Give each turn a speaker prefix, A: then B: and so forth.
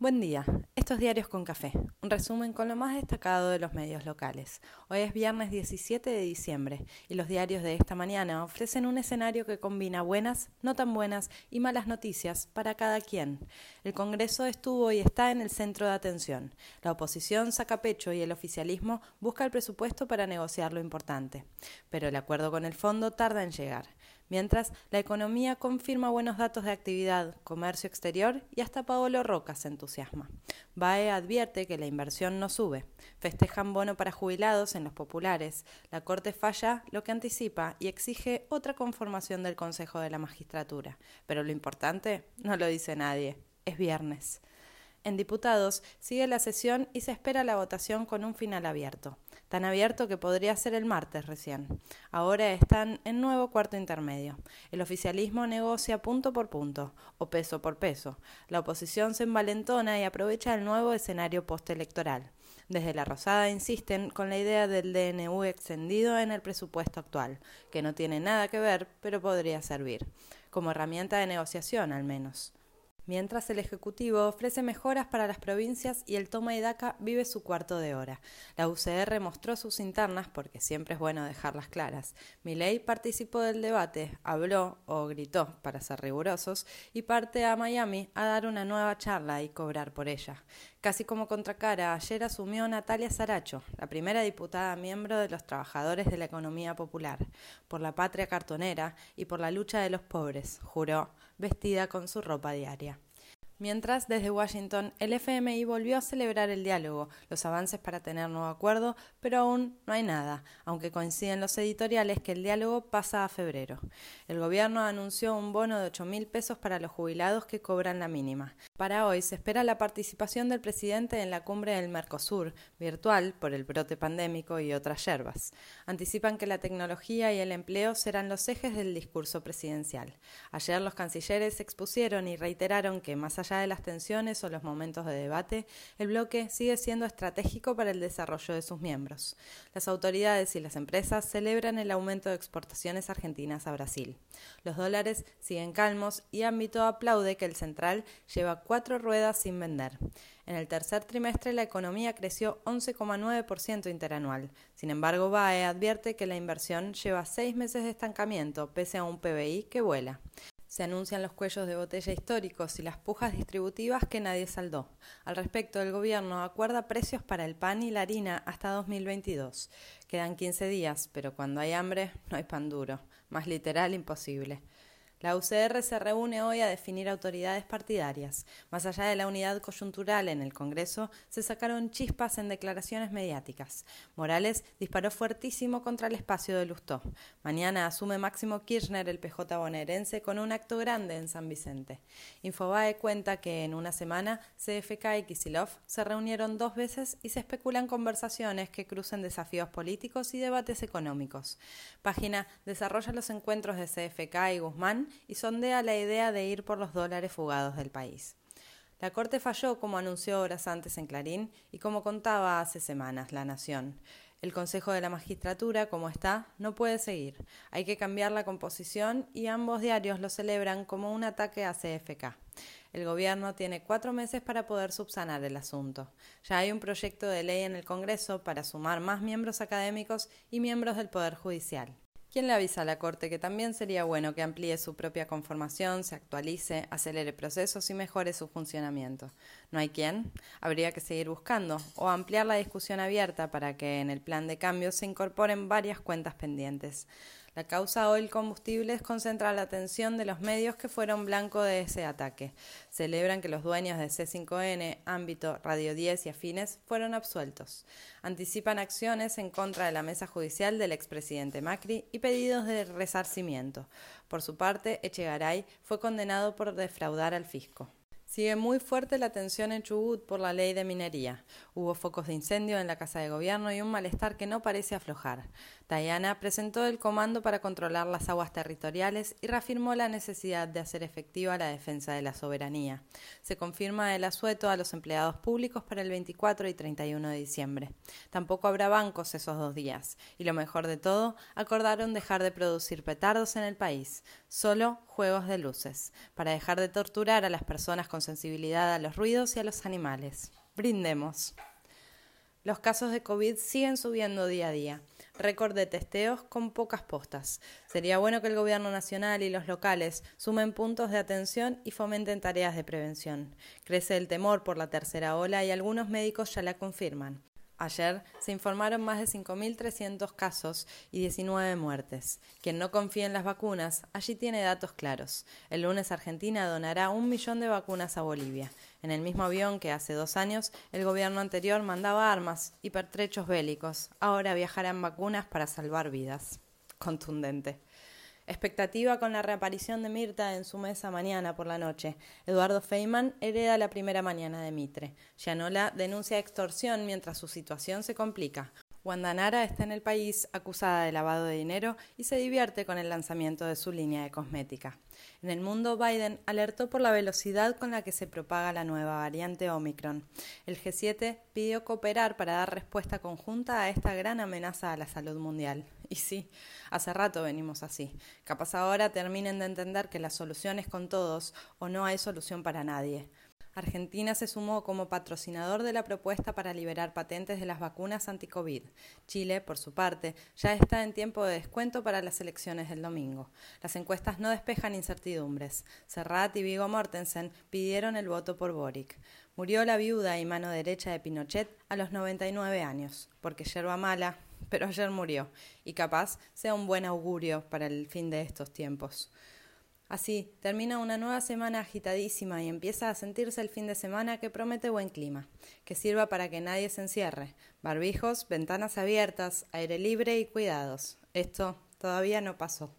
A: Buen día, estos diarios con café, un resumen con lo más destacado de los medios locales. Hoy es viernes 17 de diciembre y los diarios de esta mañana ofrecen un escenario que combina buenas, no tan buenas y malas noticias para cada quien. El Congreso estuvo y está en el centro de atención. La oposición saca pecho y el oficialismo busca el presupuesto para negociar lo importante. Pero el acuerdo con el fondo tarda en llegar mientras la economía confirma buenos datos de actividad, comercio exterior y hasta Paolo Roca se entusiasma. BAE advierte que la inversión no sube. Festejan bono para jubilados en los populares. La Corte falla lo que anticipa y exige otra conformación del Consejo de la Magistratura. Pero lo importante no lo dice nadie. Es viernes. En diputados sigue la sesión y se espera la votación con un final abierto, tan abierto que podría ser el martes recién. Ahora están en nuevo cuarto intermedio. El oficialismo negocia punto por punto, o peso por peso. La oposición se envalentona y aprovecha el nuevo escenario postelectoral. Desde la Rosada insisten con la idea del DNU extendido en el presupuesto actual, que no tiene nada que ver, pero podría servir, como herramienta de negociación al menos mientras el Ejecutivo ofrece mejoras para las provincias y el toma y daca vive su cuarto de hora. La UCR mostró sus internas porque siempre es bueno dejarlas claras. Milei participó del debate, habló o gritó, para ser rigurosos, y parte a Miami a dar una nueva charla y cobrar por ella. Casi como contracara, ayer asumió Natalia Saracho, la primera diputada miembro de los trabajadores de la economía popular, por la patria cartonera y por la lucha de los pobres, juró, vestida con su ropa diaria. Mientras, desde Washington, el FMI volvió a celebrar el diálogo, los avances para tener nuevo acuerdo, pero aún no hay nada, aunque coinciden los editoriales que el diálogo pasa a febrero. El gobierno anunció un bono de 8 mil pesos para los jubilados que cobran la mínima. Para hoy se espera la participación del presidente en la cumbre del Mercosur, virtual por el brote pandémico y otras yerbas. Anticipan que la tecnología y el empleo serán los ejes del discurso presidencial. Ayer los cancilleres expusieron y reiteraron que más allá de las tensiones o los momentos de debate, el bloque sigue siendo estratégico para el desarrollo de sus miembros. Las autoridades y las empresas celebran el aumento de exportaciones argentinas a Brasil. Los dólares siguen calmos y Ámbito aplaude que el central lleva cuatro ruedas sin vender. En el tercer trimestre la economía creció 11,9% interanual. Sin embargo, BAE advierte que la inversión lleva seis meses de estancamiento pese a un PBI que vuela. Se anuncian los cuellos de botella históricos y las pujas distributivas que nadie saldó. Al respecto, el gobierno acuerda precios para el pan y la harina hasta 2022. Quedan 15 días, pero cuando hay hambre no hay pan duro. Más literal imposible. La UCR se reúne hoy a definir autoridades partidarias. Más allá de la unidad coyuntural en el Congreso, se sacaron chispas en declaraciones mediáticas. Morales disparó fuertísimo contra el espacio de Lustó. Mañana asume Máximo Kirchner el PJ bonaerense con un acto grande en San Vicente. Infobae cuenta que en una semana CFK y Kisilov se reunieron dos veces y se especulan conversaciones que crucen desafíos políticos y debates económicos. Página desarrolla los encuentros de CFK y Guzmán y sondea la idea de ir por los dólares fugados del país. La Corte falló, como anunció horas antes en Clarín y como contaba hace semanas La Nación. El Consejo de la Magistratura, como está, no puede seguir. Hay que cambiar la composición y ambos diarios lo celebran como un ataque a CFK. El Gobierno tiene cuatro meses para poder subsanar el asunto. Ya hay un proyecto de ley en el Congreso para sumar más miembros académicos y miembros del Poder Judicial. ¿Quién le avisa a la Corte que también sería bueno que amplíe su propia conformación, se actualice, acelere procesos y mejore su funcionamiento? ¿No hay quién? Habría que seguir buscando o ampliar la discusión abierta para que en el plan de cambio se incorporen varias cuentas pendientes. La causa Oil Combustibles concentra la atención de los medios que fueron blanco de ese ataque. Celebran que los dueños de C5N, Ámbito, Radio 10 y afines fueron absueltos. Anticipan acciones en contra de la mesa judicial del expresidente Macri y pedidos de resarcimiento. Por su parte, Echegaray fue condenado por defraudar al fisco. Sigue muy fuerte la tensión en Chubut por la ley de minería. Hubo focos de incendio en la Casa de Gobierno y un malestar que no parece aflojar. Diana presentó el comando para controlar las aguas territoriales y reafirmó la necesidad de hacer efectiva la defensa de la soberanía. Se confirma el asueto a los empleados públicos para el 24 y 31 de diciembre. Tampoco habrá bancos esos dos días. Y lo mejor de todo, acordaron dejar de producir petardos en el país, solo juegos de luces, para dejar de torturar a las personas con sensibilidad a los ruidos y a los animales. Brindemos. Los casos de COVID siguen subiendo día a día. Récord de testeos con pocas postas. Sería bueno que el gobierno nacional y los locales sumen puntos de atención y fomenten tareas de prevención. Crece el temor por la tercera ola y algunos médicos ya la confirman. Ayer se informaron más de 5.300 casos y 19 muertes. Quien no confía en las vacunas, allí tiene datos claros. El lunes Argentina donará un millón de vacunas a Bolivia. En el mismo avión que hace dos años el gobierno anterior mandaba armas y pertrechos bélicos. Ahora viajarán vacunas para salvar vidas. Contundente. Expectativa con la reaparición de Mirta en su mesa mañana por la noche. Eduardo Feynman hereda la primera mañana de Mitre. Gianola denuncia extorsión mientras su situación se complica. Wanda Nara está en el país acusada de lavado de dinero y se divierte con el lanzamiento de su línea de cosmética. En el mundo, Biden alertó por la velocidad con la que se propaga la nueva variante Omicron. El G7 pidió cooperar para dar respuesta conjunta a esta gran amenaza a la salud mundial. Y sí, hace rato venimos así. Capaz ahora terminen de entender que la solución es con todos o no hay solución para nadie. Argentina se sumó como patrocinador de la propuesta para liberar patentes de las vacunas anti-COVID. Chile, por su parte, ya está en tiempo de descuento para las elecciones del domingo. Las encuestas no despejan incertidumbres. Serrat y Vigo Mortensen pidieron el voto por Boric. Murió la viuda y mano derecha de Pinochet a los 99 años, porque yerba mala, pero ayer murió, y capaz sea un buen augurio para el fin de estos tiempos. Así, termina una nueva semana agitadísima y empieza a sentirse el fin de semana que promete buen clima, que sirva para que nadie se encierre. Barbijos, ventanas abiertas, aire libre y cuidados. Esto todavía no pasó.